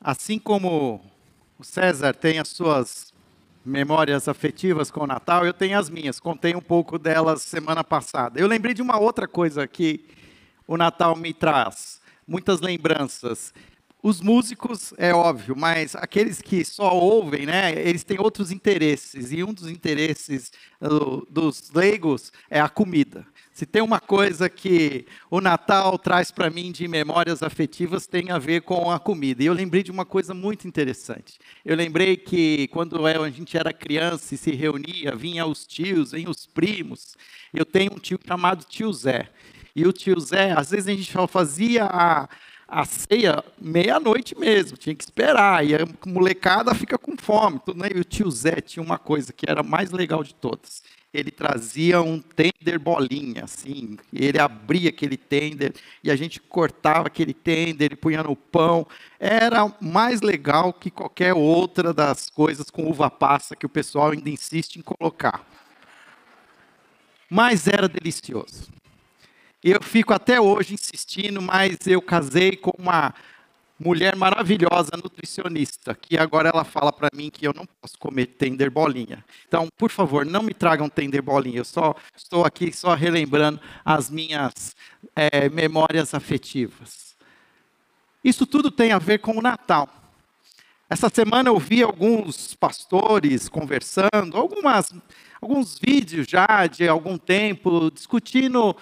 Assim como o César tem as suas memórias afetivas com o Natal, eu tenho as minhas. Contei um pouco delas semana passada. Eu lembrei de uma outra coisa que o Natal me traz, muitas lembranças. Os músicos, é óbvio, mas aqueles que só ouvem, né, eles têm outros interesses. E um dos interesses uh, dos leigos é a comida. Se tem uma coisa que o Natal traz para mim de memórias afetivas, tem a ver com a comida. E eu lembrei de uma coisa muito interessante. Eu lembrei que quando a gente era criança e se reunia, vinha os tios, vinham os primos. Eu tenho um tio chamado tio Zé. E o tio Zé, às vezes a gente só fazia a a ceia meia-noite mesmo, tinha que esperar, e a molecada fica com fome. Tudo, né? E o tio Zé tinha uma coisa que era mais legal de todas. Ele trazia um tender bolinha, assim, ele abria aquele tender e a gente cortava aquele tender e punha no pão. Era mais legal que qualquer outra das coisas com uva passa que o pessoal ainda insiste em colocar. Mas era delicioso. Eu fico até hoje insistindo, mas eu casei com uma mulher maravilhosa, nutricionista, que agora ela fala para mim que eu não posso comer tender bolinha. Então, por favor, não me tragam tender bolinha. Eu só estou aqui só relembrando as minhas é, memórias afetivas. Isso tudo tem a ver com o Natal. Essa semana eu vi alguns pastores conversando, algumas, alguns vídeos já de algum tempo, discutindo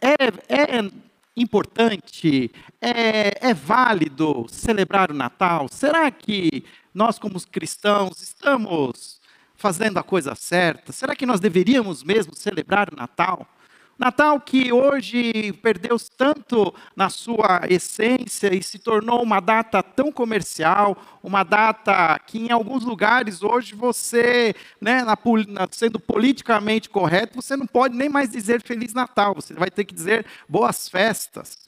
é, é importante, é, é válido celebrar o Natal? Será que nós, como cristãos, estamos fazendo a coisa certa? Será que nós deveríamos mesmo celebrar o Natal? Natal que hoje perdeu tanto na sua essência e se tornou uma data tão comercial, uma data que em alguns lugares hoje você, né, na, sendo politicamente correto, você não pode nem mais dizer Feliz Natal, você vai ter que dizer boas festas.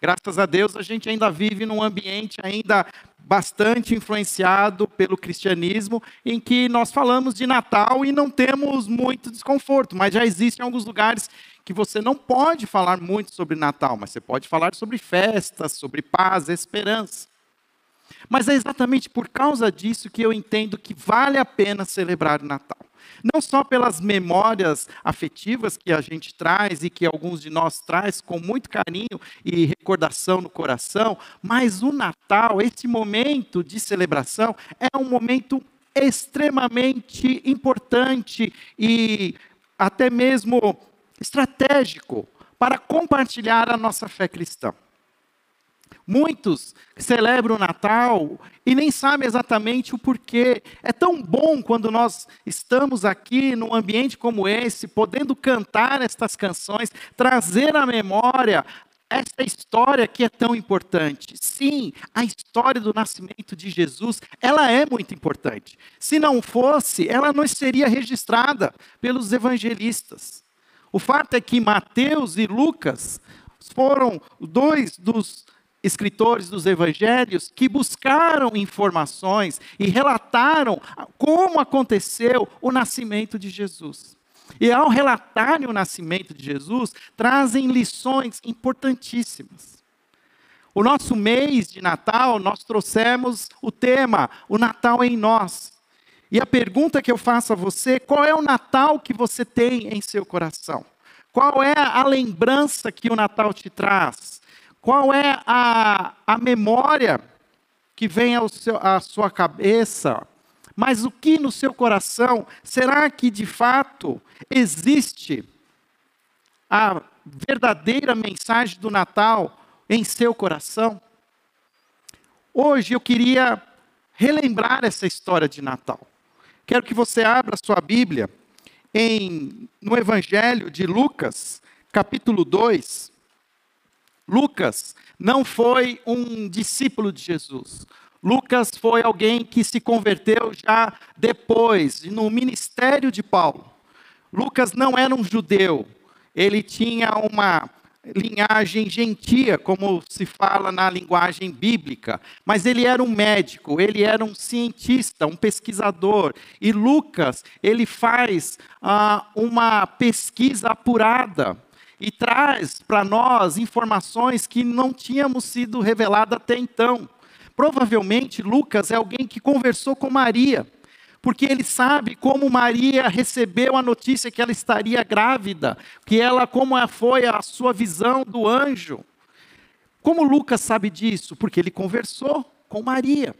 Graças a Deus a gente ainda vive num ambiente ainda bastante influenciado pelo cristianismo, em que nós falamos de Natal e não temos muito desconforto, mas já existem alguns lugares que você não pode falar muito sobre Natal, mas você pode falar sobre festas, sobre paz, esperança. Mas é exatamente por causa disso que eu entendo que vale a pena celebrar o Natal. Não só pelas memórias afetivas que a gente traz e que alguns de nós traz com muito carinho e recordação no coração, mas o Natal, esse momento de celebração, é um momento extremamente importante e até mesmo estratégico para compartilhar a nossa fé cristã. Muitos celebram o Natal e nem sabem exatamente o porquê. É tão bom quando nós estamos aqui num ambiente como esse, podendo cantar estas canções, trazer à memória esta história que é tão importante. Sim, a história do nascimento de Jesus, ela é muito importante. Se não fosse, ela não seria registrada pelos evangelistas. O fato é que Mateus e Lucas foram dois dos escritores dos evangelhos que buscaram informações e relataram como aconteceu o nascimento de Jesus. E ao relatarem o nascimento de Jesus, trazem lições importantíssimas. O nosso mês de Natal, nós trouxemos o tema, o Natal em nós. E a pergunta que eu faço a você, qual é o Natal que você tem em seu coração? Qual é a lembrança que o Natal te traz? Qual é a, a memória que vem ao seu, à sua cabeça? Mas o que no seu coração? Será que de fato existe a verdadeira mensagem do Natal em seu coração? Hoje eu queria relembrar essa história de Natal. Quero que você abra sua Bíblia em, no Evangelho de Lucas, capítulo 2. Lucas não foi um discípulo de Jesus. Lucas foi alguém que se converteu já depois, no ministério de Paulo. Lucas não era um judeu, ele tinha uma linhagem gentia, como se fala na linguagem bíblica, mas ele era um médico, ele era um cientista, um pesquisador. E Lucas, ele faz ah, uma pesquisa apurada e traz para nós informações que não tínhamos sido reveladas até então. provavelmente Lucas é alguém que conversou com Maria, porque ele sabe como Maria recebeu a notícia que ela estaria grávida, que ela como foi a sua visão do anjo. Como Lucas sabe disso? Porque ele conversou com Maria.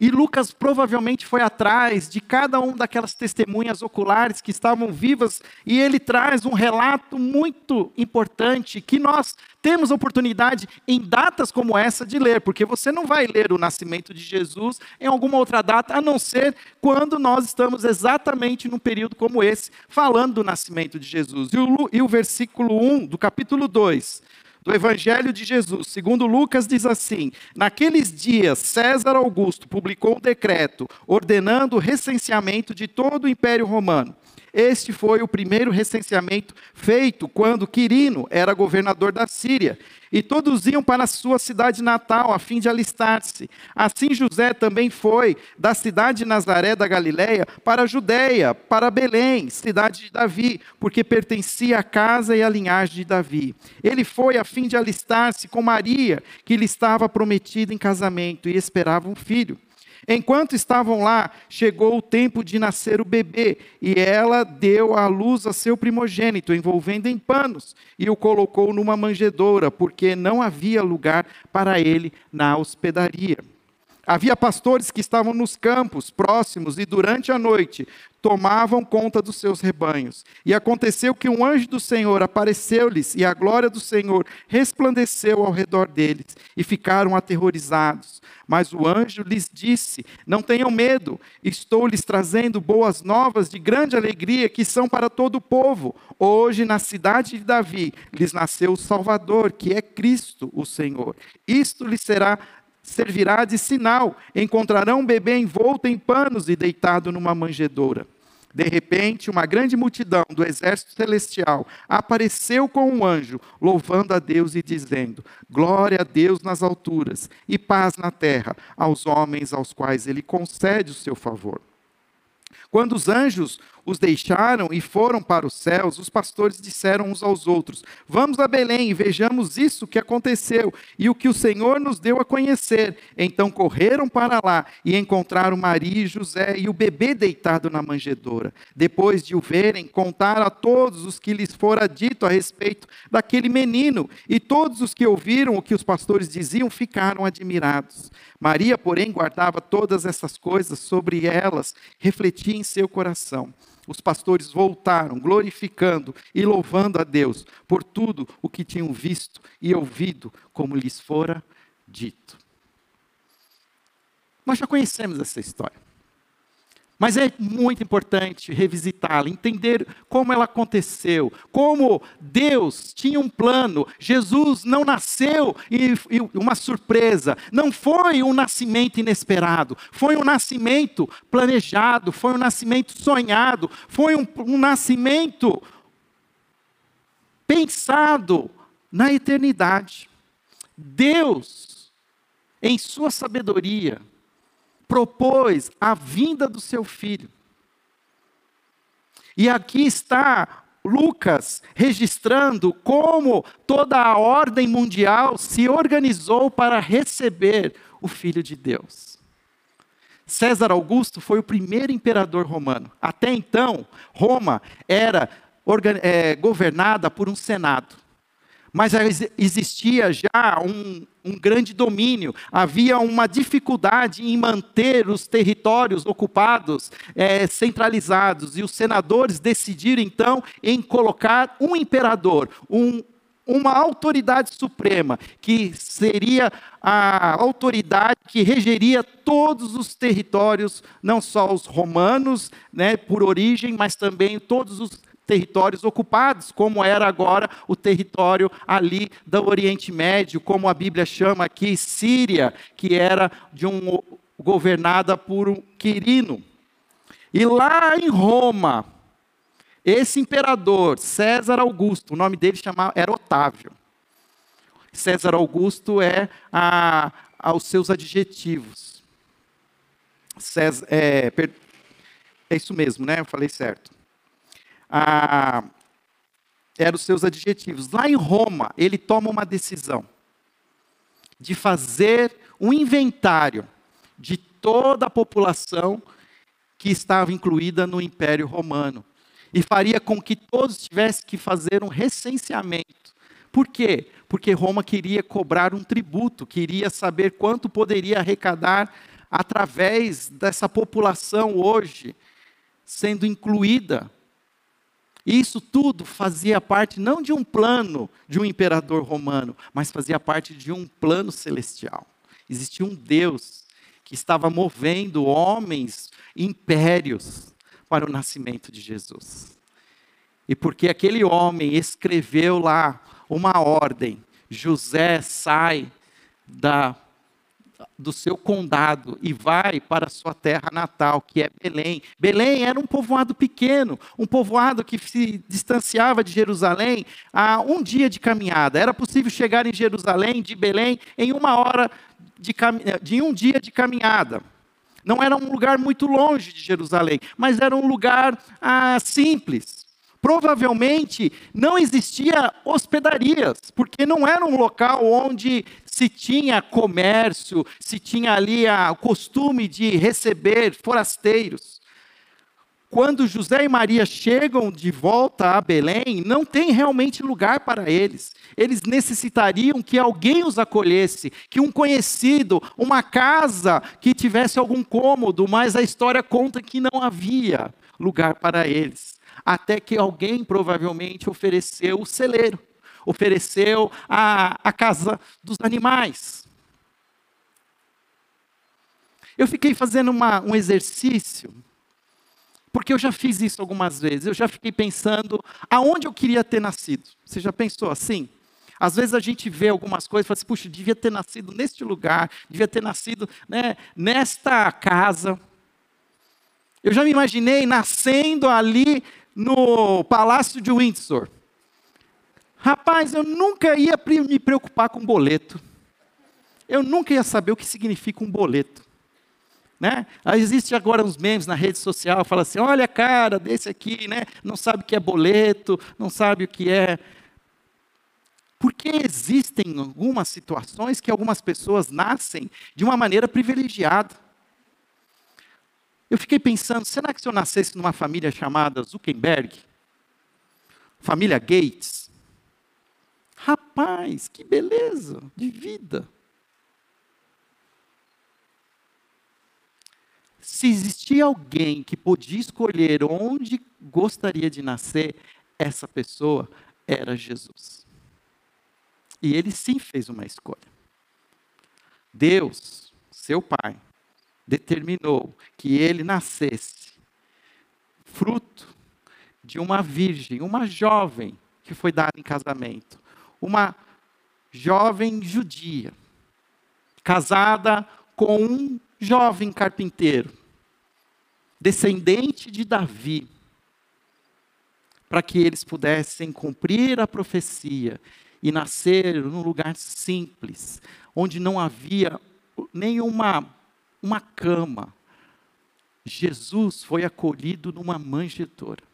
E Lucas provavelmente foi atrás de cada um daquelas testemunhas oculares que estavam vivas, e ele traz um relato muito importante que nós temos oportunidade em datas como essa de ler, porque você não vai ler o nascimento de Jesus em alguma outra data, a não ser quando nós estamos exatamente num período como esse, falando do nascimento de Jesus. E o, e o versículo 1 do capítulo 2 do Evangelho de Jesus, segundo Lucas, diz assim: Naqueles dias, César Augusto publicou um decreto ordenando o recenseamento de todo o Império Romano. Este foi o primeiro recenseamento feito quando Quirino era governador da Síria. E todos iam para a sua cidade natal a fim de alistar-se. Assim José também foi da cidade de Nazaré da Galiléia para a Judéia, para Belém, cidade de Davi, porque pertencia à casa e à linhagem de Davi. Ele foi a fim de alistar-se com Maria, que lhe estava prometida em casamento e esperava um filho. Enquanto estavam lá, chegou o tempo de nascer o bebê, e ela deu à luz a seu primogênito, envolvendo em panos, e o colocou numa manjedoura, porque não havia lugar para ele na hospedaria. Havia pastores que estavam nos campos próximos e durante a noite tomavam conta dos seus rebanhos. E aconteceu que um anjo do Senhor apareceu-lhes e a glória do Senhor resplandeceu ao redor deles e ficaram aterrorizados. Mas o anjo lhes disse: Não tenham medo, estou lhes trazendo boas novas de grande alegria que são para todo o povo. Hoje, na cidade de Davi, lhes nasceu o Salvador, que é Cristo, o Senhor. Isto lhes será servirá de sinal. Encontrarão um bebê envolto em panos e deitado numa manjedoura. De repente, uma grande multidão do exército celestial apareceu com um anjo, louvando a Deus e dizendo: Glória a Deus nas alturas e paz na terra aos homens aos quais ele concede o seu favor. Quando os anjos os deixaram e foram para os céus, os pastores disseram uns aos outros: Vamos a Belém e vejamos isso que aconteceu e o que o Senhor nos deu a conhecer. Então correram para lá e encontraram Maria e José e o bebê deitado na manjedoura. Depois de o verem, contaram a todos os que lhes fora dito a respeito daquele menino, e todos os que ouviram o que os pastores diziam ficaram admirados. Maria, porém, guardava todas essas coisas sobre elas, refletia em seu coração os pastores voltaram, glorificando e louvando a Deus por tudo o que tinham visto e ouvido, como lhes fora dito. Nós já conhecemos essa história. Mas é muito importante revisitá-la, entender como ela aconteceu, como Deus tinha um plano. Jesus não nasceu e, e, uma surpresa, não foi um nascimento inesperado, foi um nascimento planejado, foi um nascimento sonhado, foi um, um nascimento pensado na eternidade. Deus, em sua sabedoria, propôs a vinda do seu filho. E aqui está Lucas registrando como toda a ordem mundial se organizou para receber o Filho de Deus. César Augusto foi o primeiro imperador romano. Até então, Roma era é, governada por um senado mas existia já um, um, grande domínio, havia uma dificuldade em manter os territórios ocupados é, centralizados, e os senadores decidiram então em colocar um imperador, um, uma autoridade suprema, que seria a autoridade que regeria todos os territórios, não só os romanos, né, por origem, mas também todos os territórios ocupados, como era agora o território ali do Oriente Médio, como a Bíblia chama aqui, Síria, que era de um governada por um Quirino. E lá em Roma, esse imperador, César Augusto, o nome dele chamava, era Otávio. César Augusto é a, aos seus adjetivos. César, é, é isso mesmo, né? Eu falei certo ah, eram os seus adjetivos. Lá em Roma, ele toma uma decisão de fazer um inventário de toda a população que estava incluída no Império Romano. E faria com que todos tivessem que fazer um recenseamento. Por quê? Porque Roma queria cobrar um tributo, queria saber quanto poderia arrecadar através dessa população hoje sendo incluída. Isso tudo fazia parte não de um plano de um imperador romano, mas fazia parte de um plano celestial. Existia um Deus que estava movendo homens, impérios, para o nascimento de Jesus. E porque aquele homem escreveu lá uma ordem, José sai da do seu condado e vai para a sua terra natal, que é Belém. Belém era um povoado pequeno, um povoado que se distanciava de Jerusalém a um dia de caminhada. Era possível chegar em Jerusalém, de Belém, em uma hora de, de um dia de caminhada. Não era um lugar muito longe de Jerusalém, mas era um lugar ah, simples. Provavelmente não existia hospedarias, porque não era um local onde se tinha comércio, se tinha ali o costume de receber forasteiros. Quando José e Maria chegam de volta a Belém, não tem realmente lugar para eles. Eles necessitariam que alguém os acolhesse, que um conhecido, uma casa que tivesse algum cômodo, mas a história conta que não havia lugar para eles. Até que alguém provavelmente ofereceu o celeiro, ofereceu a, a casa dos animais. Eu fiquei fazendo uma, um exercício porque eu já fiz isso algumas vezes. Eu já fiquei pensando aonde eu queria ter nascido. Você já pensou assim? Às vezes a gente vê algumas coisas e fala assim, puxa, devia ter nascido neste lugar, devia ter nascido né, nesta casa. Eu já me imaginei nascendo ali no Palácio de Windsor. Rapaz, eu nunca ia me preocupar com boleto. Eu nunca ia saber o que significa um boleto. Né? Existe agora uns memes na rede social, fala assim, olha cara desse aqui, né? não sabe o que é boleto, não sabe o que é... Porque existem algumas situações que algumas pessoas nascem de uma maneira privilegiada. Eu fiquei pensando, será que se eu nascesse numa família chamada Zuckerberg? Família Gates? Rapaz, que beleza de vida. Se existia alguém que podia escolher onde gostaria de nascer, essa pessoa era Jesus. E ele sim fez uma escolha. Deus, seu Pai, determinou que ele nascesse fruto de uma virgem, uma jovem que foi dada em casamento, uma jovem judia, casada com um jovem carpinteiro, descendente de Davi, para que eles pudessem cumprir a profecia e nascer num lugar simples, onde não havia nenhuma uma cama. Jesus foi acolhido numa manjedoura.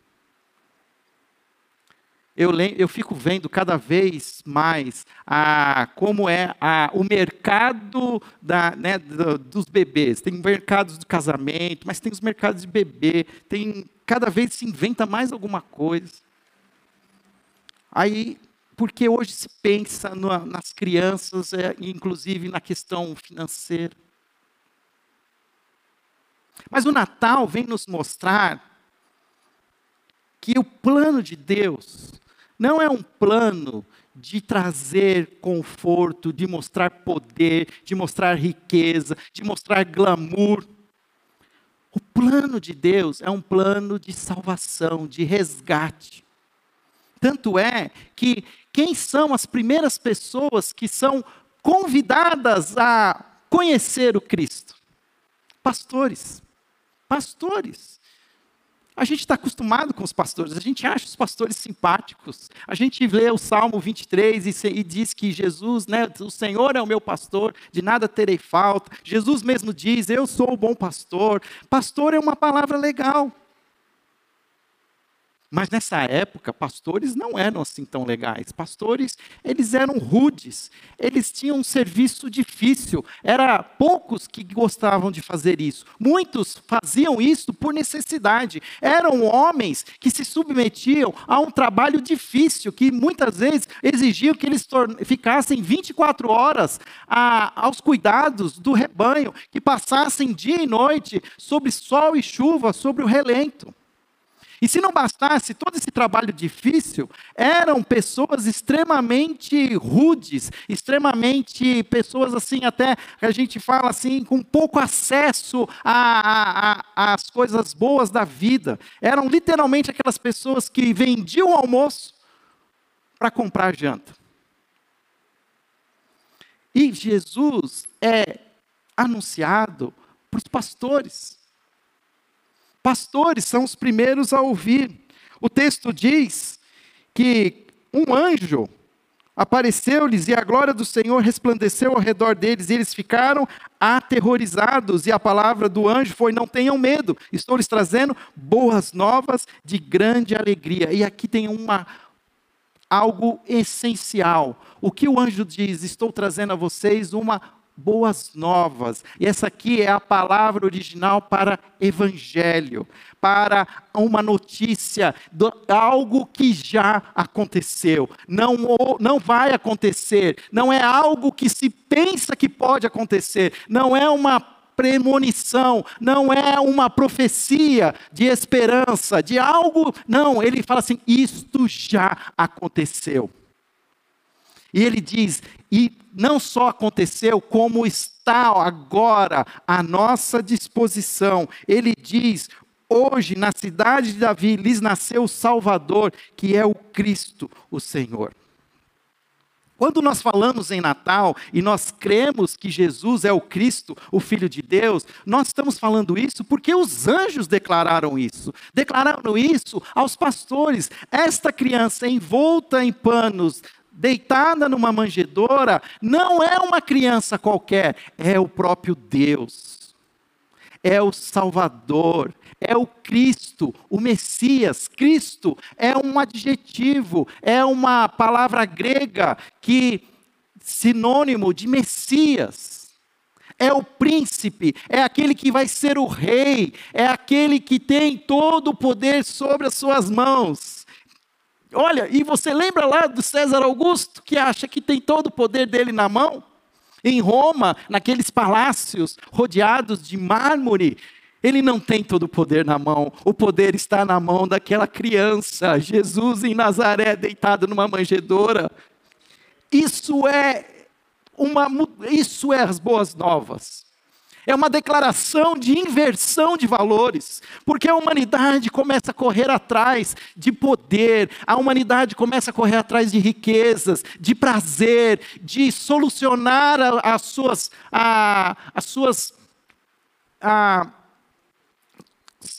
Eu, eu fico vendo cada vez mais a, como é a, o mercado da, né, do, dos bebês. Tem mercados de casamento, mas tem os mercados de bebê. Tem, cada vez se inventa mais alguma coisa. Aí, porque hoje se pensa no, nas crianças, é, inclusive na questão financeira. Mas o Natal vem nos mostrar que o plano de Deus não é um plano de trazer conforto, de mostrar poder, de mostrar riqueza, de mostrar glamour. O plano de Deus é um plano de salvação, de resgate. Tanto é que quem são as primeiras pessoas que são convidadas a conhecer o Cristo? Pastores. Pastores. A gente está acostumado com os pastores, a gente acha os pastores simpáticos. A gente lê o Salmo 23 e, e diz que Jesus, né, o Senhor é o meu pastor, de nada terei falta. Jesus mesmo diz: Eu sou o bom pastor. Pastor é uma palavra legal. Mas nessa época, pastores não eram assim tão legais. Pastores, eles eram rudes. Eles tinham um serviço difícil. Era poucos que gostavam de fazer isso. Muitos faziam isso por necessidade. Eram homens que se submetiam a um trabalho difícil, que muitas vezes exigiam que eles ficassem 24 horas a, aos cuidados do rebanho, que passassem dia e noite sobre sol e chuva, sobre o relento. E se não bastasse todo esse trabalho difícil, eram pessoas extremamente rudes, extremamente pessoas assim, até a gente fala assim, com pouco acesso às coisas boas da vida. Eram literalmente aquelas pessoas que vendiam o almoço para comprar janta. E Jesus é anunciado para os pastores. Pastores são os primeiros a ouvir. O texto diz que um anjo apareceu-lhes e a glória do Senhor resplandeceu ao redor deles e eles ficaram aterrorizados. E a palavra do anjo foi: Não tenham medo, estou lhes trazendo boas novas de grande alegria. E aqui tem uma algo essencial. O que o anjo diz? Estou trazendo a vocês uma boas novas. E essa aqui é a palavra original para evangelho, para uma notícia, de algo que já aconteceu, não, não vai acontecer, não é algo que se pensa que pode acontecer, não é uma premonição, não é uma profecia de esperança, de algo, não, ele fala assim: isto já aconteceu. E ele diz: e não só aconteceu, como está agora à nossa disposição. Ele diz: hoje na cidade de Davi lhes nasceu o Salvador, que é o Cristo, o Senhor. Quando nós falamos em Natal e nós cremos que Jesus é o Cristo, o Filho de Deus, nós estamos falando isso porque os anjos declararam isso. Declararam isso aos pastores. Esta criança envolta em panos deitada numa manjedoura, não é uma criança qualquer, é o próprio Deus, é o Salvador, é o Cristo, o Messias. Cristo é um adjetivo, é uma palavra grega que sinônimo de Messias. É o príncipe, é aquele que vai ser o rei, é aquele que tem todo o poder sobre as suas mãos. Olha, e você lembra lá do César Augusto, que acha que tem todo o poder dele na mão? Em Roma, naqueles palácios rodeados de mármore, ele não tem todo o poder na mão, o poder está na mão daquela criança, Jesus em Nazaré, deitado numa manjedoura. Isso é uma, isso é as boas novas. É uma declaração de inversão de valores, porque a humanidade começa a correr atrás de poder, a humanidade começa a correr atrás de riquezas, de prazer, de solucionar as suas, a, as suas, a,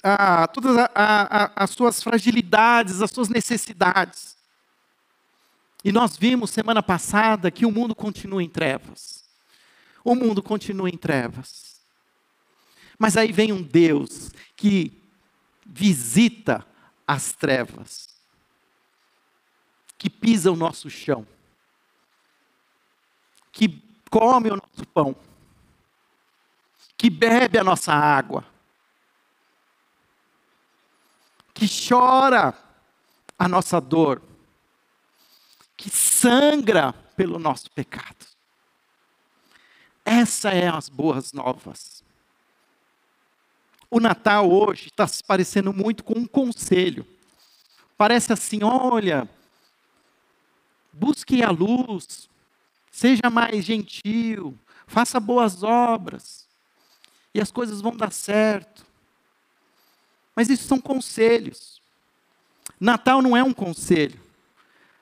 a, todas a, as suas fragilidades, as suas necessidades. E nós vimos semana passada que o mundo continua em trevas. O mundo continua em trevas. Mas aí vem um Deus que visita as trevas, que pisa o nosso chão, que come o nosso pão, que bebe a nossa água, que chora a nossa dor, que sangra pelo nosso pecado. Essa é as boas novas. O Natal hoje está se parecendo muito com um conselho. Parece assim: olha, busque a luz, seja mais gentil, faça boas obras, e as coisas vão dar certo. Mas isso são conselhos. Natal não é um conselho.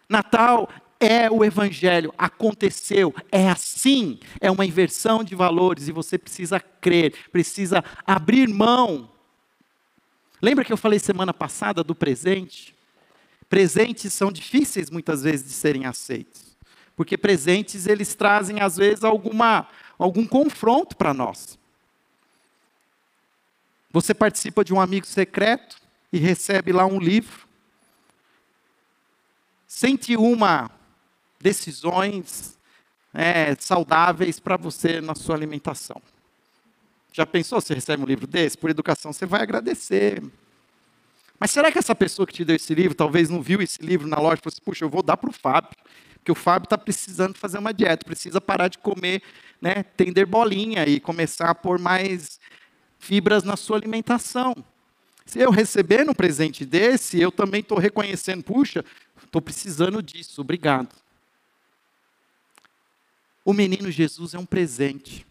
Natal é o Evangelho, aconteceu, é assim, é uma inversão de valores e você precisa crer, precisa abrir mão. Lembra que eu falei semana passada do presente? Presentes são difíceis muitas vezes de serem aceitos, porque presentes eles trazem às vezes alguma, algum confronto para nós. Você participa de um amigo secreto e recebe lá um livro 101 decisões é, saudáveis para você na sua alimentação. Já pensou se recebe um livro desse? Por educação, você vai agradecer. Mas será que essa pessoa que te deu esse livro, talvez não viu esse livro na loja e falou assim, puxa, eu vou dar para o Fábio, porque o Fábio está precisando fazer uma dieta, precisa parar de comer, né, tender bolinha e começar a pôr mais fibras na sua alimentação. Se eu receber um presente desse, eu também estou reconhecendo, puxa, estou precisando disso, obrigado. O menino Jesus é um presente.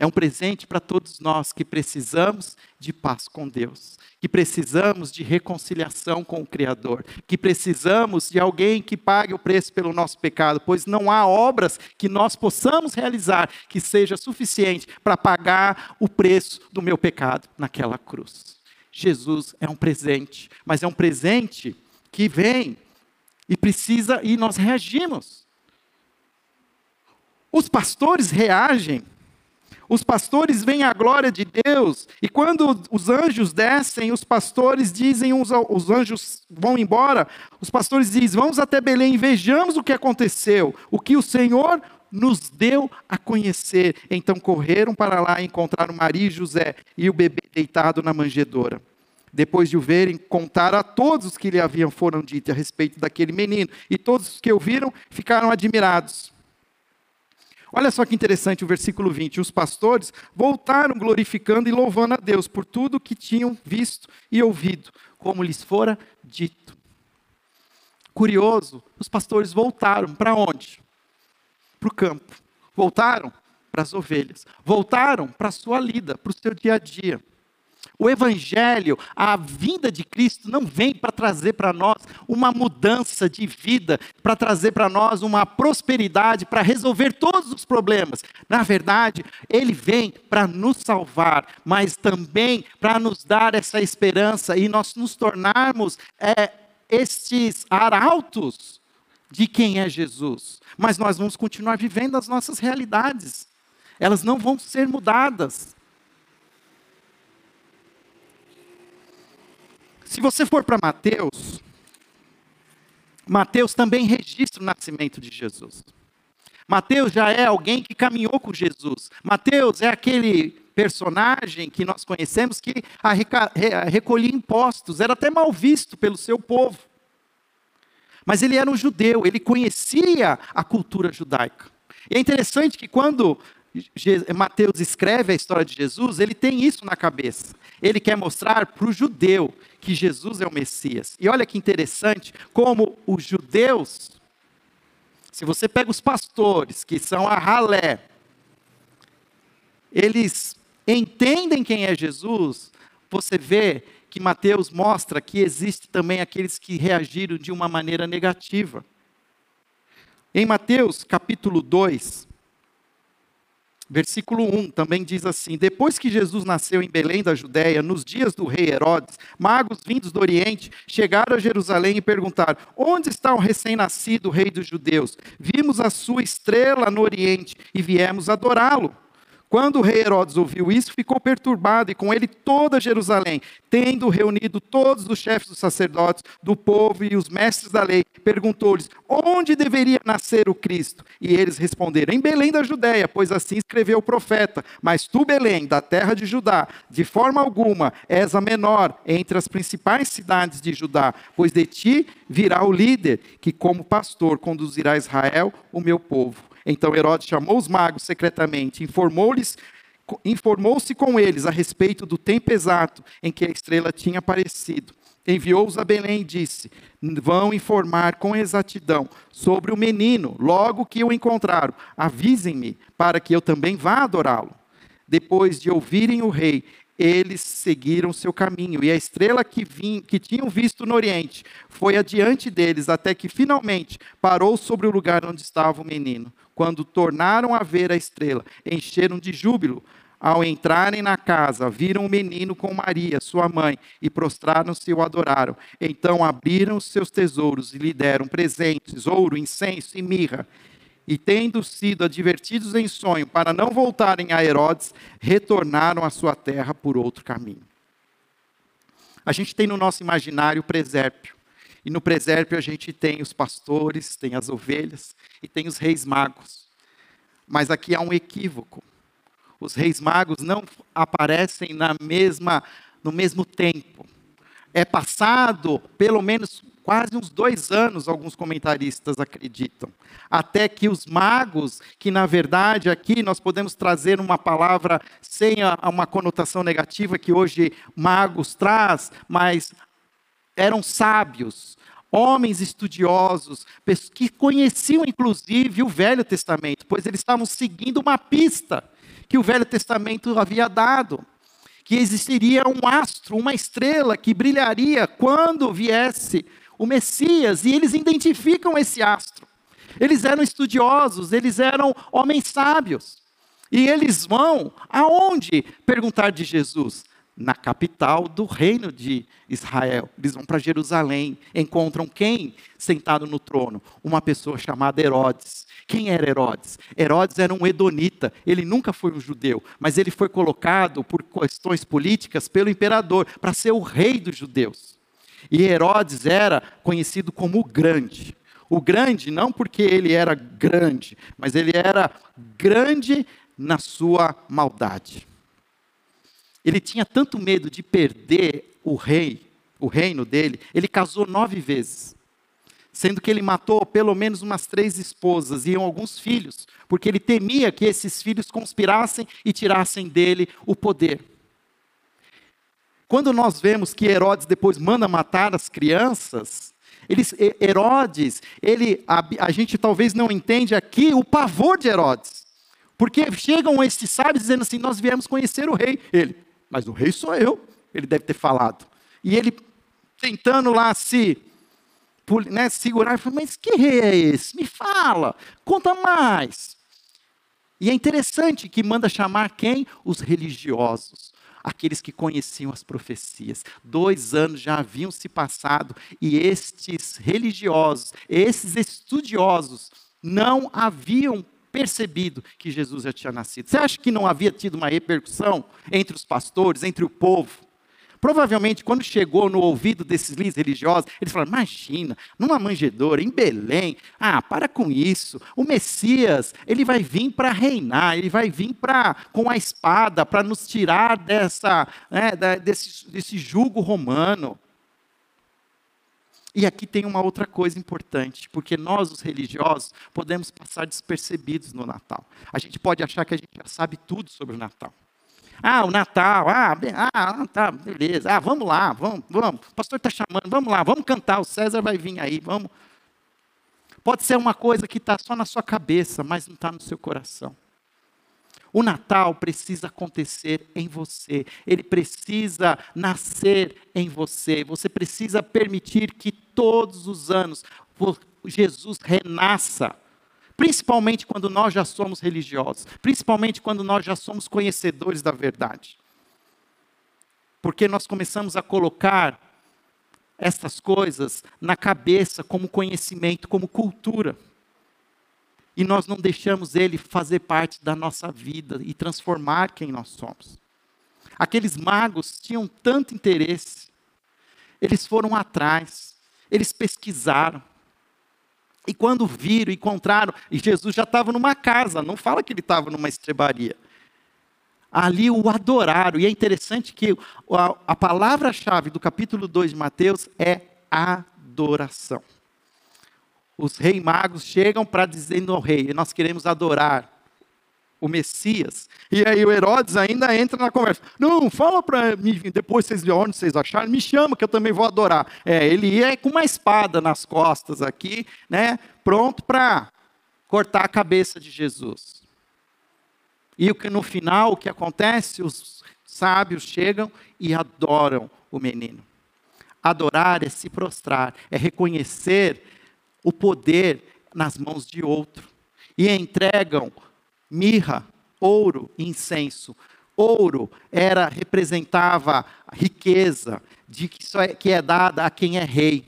É um presente para todos nós que precisamos de paz com Deus, que precisamos de reconciliação com o Criador, que precisamos de alguém que pague o preço pelo nosso pecado, pois não há obras que nós possamos realizar que seja suficiente para pagar o preço do meu pecado naquela cruz. Jesus é um presente, mas é um presente que vem e precisa e nós reagimos. Os pastores reagem os pastores veem a glória de Deus, e quando os anjos descem, os pastores dizem, os anjos vão embora, os pastores dizem: Vamos até Belém e vejamos o que aconteceu, o que o Senhor nos deu a conhecer. Então correram para lá e encontraram Maria e José e o bebê deitado na manjedoura. Depois de o verem, contaram a todos os que lhe haviam foram dito a respeito daquele menino, e todos os que o viram ficaram admirados. Olha só que interessante o versículo 20. Os pastores voltaram glorificando e louvando a Deus por tudo que tinham visto e ouvido, como lhes fora dito. Curioso, os pastores voltaram para onde? Para o campo. Voltaram para as ovelhas. Voltaram para a sua lida, para o seu dia a dia. O Evangelho, a vinda de Cristo, não vem para trazer para nós uma mudança de vida, para trazer para nós uma prosperidade, para resolver todos os problemas. Na verdade, ele vem para nos salvar, mas também para nos dar essa esperança e nós nos tornarmos é, estes arautos de quem é Jesus. Mas nós vamos continuar vivendo as nossas realidades, elas não vão ser mudadas. Se você for para Mateus, Mateus também registra o nascimento de Jesus. Mateus já é alguém que caminhou com Jesus. Mateus é aquele personagem que nós conhecemos que recolhia impostos, era até mal visto pelo seu povo. Mas ele era um judeu, ele conhecia a cultura judaica. E é interessante que quando Mateus escreve a história de Jesus, ele tem isso na cabeça. Ele quer mostrar para o judeu que Jesus é o Messias. E olha que interessante como os judeus, se você pega os pastores, que são a ralé, eles entendem quem é Jesus, você vê que Mateus mostra que existe também aqueles que reagiram de uma maneira negativa. Em Mateus capítulo 2, Versículo 1 também diz assim: Depois que Jesus nasceu em Belém da Judéia, nos dias do rei Herodes, magos vindos do Oriente chegaram a Jerusalém e perguntaram: Onde está o recém-nascido rei dos judeus? Vimos a sua estrela no Oriente e viemos adorá-lo. Quando o rei Herodes ouviu isso, ficou perturbado, e com ele toda Jerusalém, tendo reunido todos os chefes dos sacerdotes, do povo e os mestres da lei, perguntou-lhes: onde deveria nascer o Cristo? E eles responderam: em Belém da Judéia, pois assim escreveu o profeta. Mas tu, Belém, da terra de Judá, de forma alguma és a menor entre as principais cidades de Judá, pois de ti virá o líder, que como pastor conduzirá Israel, o meu povo. Então Herodes chamou os magos secretamente, informou-lhes informou-se com eles a respeito do tempo exato em que a estrela tinha aparecido. Enviou-os a Belém e disse: Vão informar com exatidão sobre o menino, logo que o encontraram. Avisem-me, para que eu também vá adorá-lo. Depois de ouvirem o rei, eles seguiram seu caminho, e a estrela que, vim, que tinham visto no Oriente foi adiante deles, até que finalmente parou sobre o lugar onde estava o menino. Quando tornaram a ver a estrela, encheram de júbilo. Ao entrarem na casa, viram o menino com Maria, sua mãe, e prostraram-se e o adoraram. Então abriram seus tesouros e lhe deram presentes, ouro, incenso e mirra. E tendo sido advertidos em sonho para não voltarem a Herodes, retornaram à sua terra por outro caminho. A gente tem no nosso imaginário o presépio. E no presépio a gente tem os pastores, tem as ovelhas e tem os reis magos. Mas aqui há um equívoco. Os reis magos não aparecem na mesma, no mesmo tempo. É passado pelo menos quase uns dois anos, alguns comentaristas acreditam. Até que os magos, que na verdade aqui nós podemos trazer uma palavra sem uma conotação negativa que hoje magos traz, mas eram sábios, homens estudiosos, que conheciam inclusive o Velho Testamento, pois eles estavam seguindo uma pista que o Velho Testamento havia dado que existiria um astro, uma estrela que brilharia quando viesse o Messias, e eles identificam esse astro. Eles eram estudiosos, eles eram homens sábios. E eles vão aonde perguntar de Jesus? Na capital do reino de Israel. Eles vão para Jerusalém, encontram quem sentado no trono? Uma pessoa chamada Herodes. Quem era Herodes? Herodes era um edonita, ele nunca foi um judeu, mas ele foi colocado por questões políticas pelo imperador para ser o rei dos judeus. E Herodes era conhecido como o grande. O grande não porque ele era grande, mas ele era grande na sua maldade. Ele tinha tanto medo de perder o rei, o reino dele, ele casou nove vezes. Sendo que ele matou pelo menos umas três esposas e alguns filhos, porque ele temia que esses filhos conspirassem e tirassem dele o poder. Quando nós vemos que Herodes depois manda matar as crianças, eles, Herodes, ele, a, a gente talvez não entende aqui o pavor de Herodes. Porque chegam esses sábios dizendo assim: Nós viemos conhecer o rei. Ele, mas o rei sou eu. Ele deve ter falado. E ele tentando lá se né, segurar, falou, mas que rei é esse? Me fala, conta mais. E é interessante que manda chamar quem? Os religiosos aqueles que conheciam as profecias. Dois anos já haviam se passado e estes religiosos, esses estudiosos, não haviam percebido que Jesus já tinha nascido. Você acha que não havia tido uma repercussão entre os pastores, entre o povo? Provavelmente, quando chegou no ouvido desses líderes religiosos, eles falaram: imagina, numa manjedoura, em Belém, ah, para com isso. O Messias, ele vai vir para reinar, ele vai vir pra, com a espada para nos tirar dessa, né, desse, desse jugo romano. E aqui tem uma outra coisa importante, porque nós, os religiosos, podemos passar despercebidos no Natal. A gente pode achar que a gente já sabe tudo sobre o Natal. Ah, o Natal, ah, ah, tá, beleza. Ah, vamos lá, vamos, vamos. O pastor está chamando, vamos lá, vamos cantar. O César vai vir aí, vamos. Pode ser uma coisa que está só na sua cabeça, mas não está no seu coração. O Natal precisa acontecer em você, ele precisa nascer em você. Você precisa permitir que todos os anos Jesus renasça principalmente quando nós já somos religiosos, principalmente quando nós já somos conhecedores da verdade. Porque nós começamos a colocar essas coisas na cabeça como conhecimento, como cultura. E nós não deixamos ele fazer parte da nossa vida e transformar quem nós somos. Aqueles magos tinham tanto interesse, eles foram atrás, eles pesquisaram, e quando viram, encontraram, e Jesus já estava numa casa, não fala que ele estava numa estrebaria. Ali o adoraram, e é interessante que a, a palavra-chave do capítulo 2 de Mateus é adoração. Os reis magos chegam para dizendo ao rei: Nós queremos adorar o Messias. E aí o Herodes ainda entra na conversa. Não, fala para mim, depois vocês veem onde vocês acharam, me chama que eu também vou adorar. É, ele ia com uma espada nas costas aqui, né, pronto para cortar a cabeça de Jesus. E o que no final o que acontece? Os sábios chegam e adoram o menino. Adorar é se prostrar, é reconhecer o poder nas mãos de outro. E entregam mirra, ouro incenso. Ouro era representava a riqueza de que, só é, que é dada a quem é rei.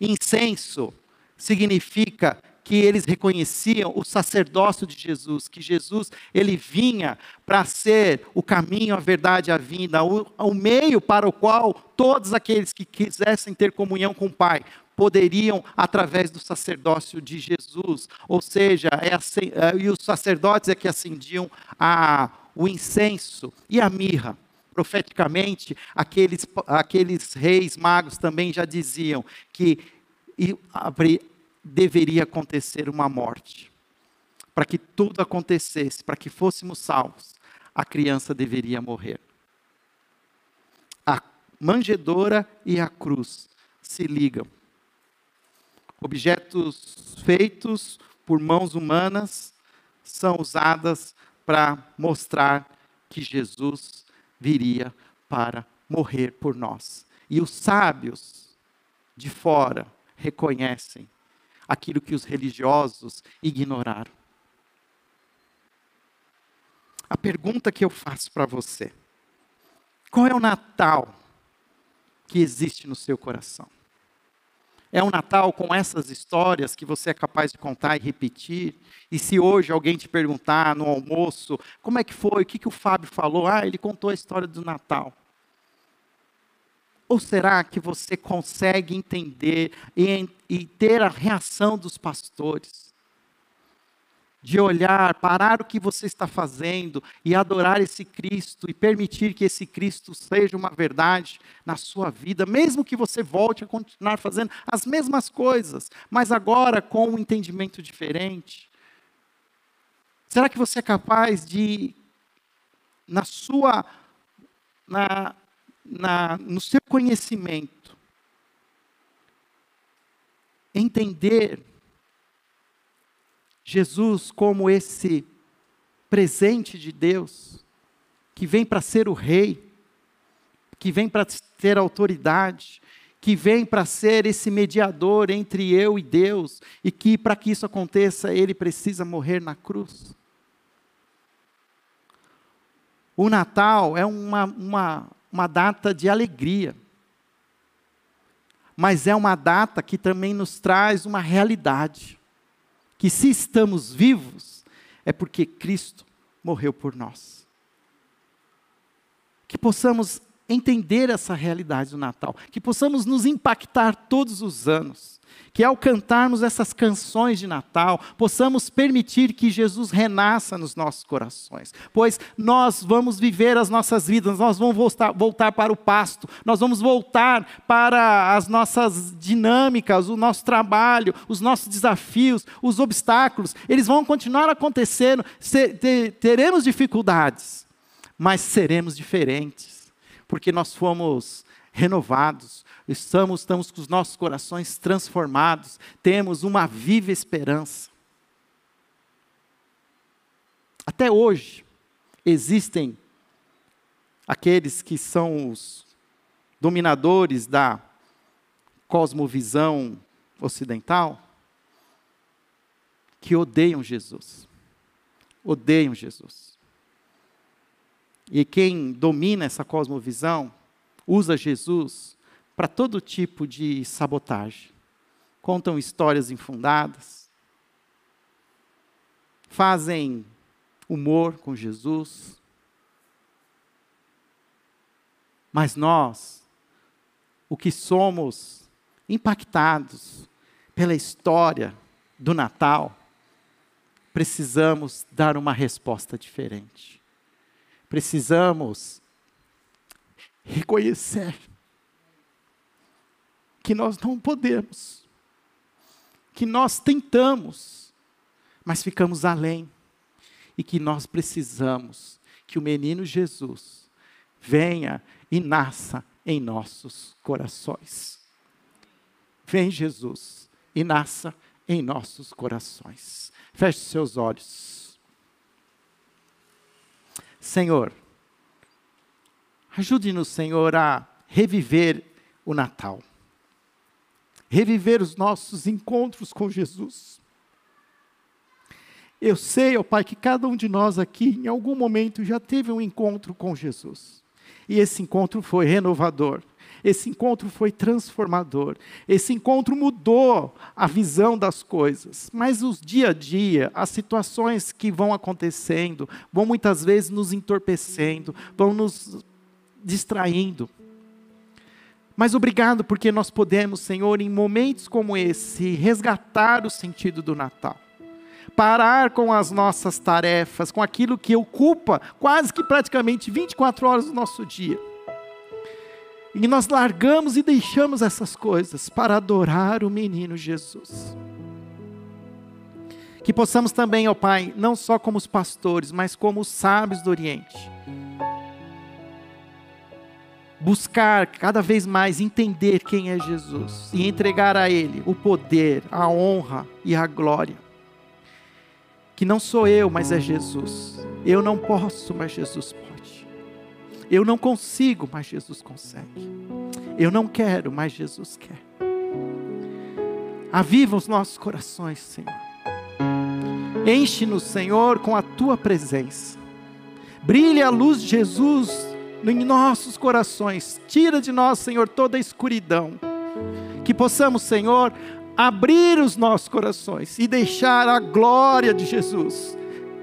Incenso significa que eles reconheciam o sacerdócio de Jesus, que Jesus ele vinha para ser o caminho, a verdade, a vida, o, o meio para o qual todos aqueles que quisessem ter comunhão com o Pai poderiam através do sacerdócio de Jesus, ou seja, é, é, e os sacerdotes é que acendiam a, o incenso e a mirra. Profeticamente, aqueles, aqueles reis magos também já diziam que deveria acontecer uma morte. Para que tudo acontecesse, para que fôssemos salvos, a criança deveria morrer. A manjedoura e a cruz se ligam. Objetos feitos por mãos humanas são usadas para mostrar que Jesus viria para morrer por nós. E os sábios de fora reconhecem aquilo que os religiosos ignoraram. A pergunta que eu faço para você: qual é o Natal que existe no seu coração? É um Natal com essas histórias que você é capaz de contar e repetir? E se hoje alguém te perguntar no almoço, como é que foi? O que, que o Fábio falou? Ah, ele contou a história do Natal. Ou será que você consegue entender e, e ter a reação dos pastores? De olhar, parar o que você está fazendo e adorar esse Cristo e permitir que esse Cristo seja uma verdade na sua vida, mesmo que você volte a continuar fazendo as mesmas coisas, mas agora com um entendimento diferente. Será que você é capaz de, na sua, na, na, no seu conhecimento, entender Jesus como esse presente de Deus, que vem para ser o rei, que vem para ter autoridade, que vem para ser esse mediador entre eu e Deus, e que para que isso aconteça, ele precisa morrer na cruz. O Natal é uma, uma, uma data de alegria, mas é uma data que também nos traz uma realidade: que se estamos vivos, é porque Cristo morreu por nós. Que possamos entender essa realidade do Natal, que possamos nos impactar todos os anos, que ao cantarmos essas canções de Natal, possamos permitir que Jesus renasça nos nossos corações, pois nós vamos viver as nossas vidas, nós vamos voltar, voltar para o pasto, nós vamos voltar para as nossas dinâmicas, o nosso trabalho, os nossos desafios, os obstáculos, eles vão continuar acontecendo, teremos dificuldades, mas seremos diferentes porque nós fomos renovados, estamos, estamos com os nossos corações transformados, temos uma viva esperança. Até hoje, existem aqueles que são os dominadores da cosmovisão ocidental, que odeiam Jesus. Odeiam Jesus. E quem domina essa cosmovisão usa Jesus para todo tipo de sabotagem. Contam histórias infundadas, fazem humor com Jesus. Mas nós, o que somos impactados pela história do Natal, precisamos dar uma resposta diferente precisamos reconhecer que nós não podemos, que nós tentamos, mas ficamos além, e que nós precisamos que o menino Jesus venha e nasça em nossos corações. Vem, Jesus, e nasça em nossos corações. Feche seus olhos. Senhor, ajude-nos, Senhor, a reviver o Natal, reviver os nossos encontros com Jesus. Eu sei, ó Pai, que cada um de nós aqui, em algum momento, já teve um encontro com Jesus. E esse encontro foi renovador. Esse encontro foi transformador. Esse encontro mudou a visão das coisas. Mas os dia a dia, as situações que vão acontecendo, vão muitas vezes nos entorpecendo, vão nos distraindo. Mas obrigado porque nós podemos, Senhor, em momentos como esse, resgatar o sentido do Natal. Parar com as nossas tarefas, com aquilo que ocupa quase que praticamente 24 horas do nosso dia. E nós largamos e deixamos essas coisas para adorar o menino Jesus. Que possamos também, ó Pai, não só como os pastores, mas como os sábios do Oriente, buscar cada vez mais entender quem é Jesus e entregar a Ele o poder, a honra e a glória. Que não sou eu, mas é Jesus. Eu não posso, mas Jesus pode. Eu não consigo, mas Jesus consegue. Eu não quero, mas Jesus quer. Aviva os nossos corações, Senhor. Enche-nos, Senhor, com a tua presença. Brilhe a luz de Jesus em nossos corações. Tira de nós, Senhor, toda a escuridão. Que possamos, Senhor, abrir os nossos corações e deixar a glória de Jesus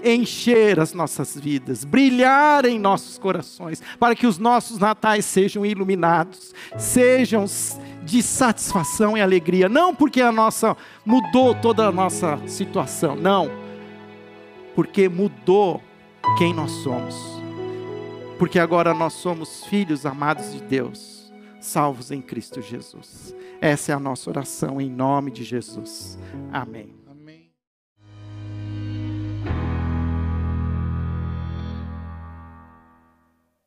encher as nossas vidas, brilhar em nossos corações, para que os nossos natais sejam iluminados, sejam de satisfação e alegria, não porque a nossa mudou toda a nossa situação, não, porque mudou quem nós somos porque agora nós somos filhos amados de Deus, salvos em Cristo Jesus. Essa é a nossa oração em nome de Jesus. Amém.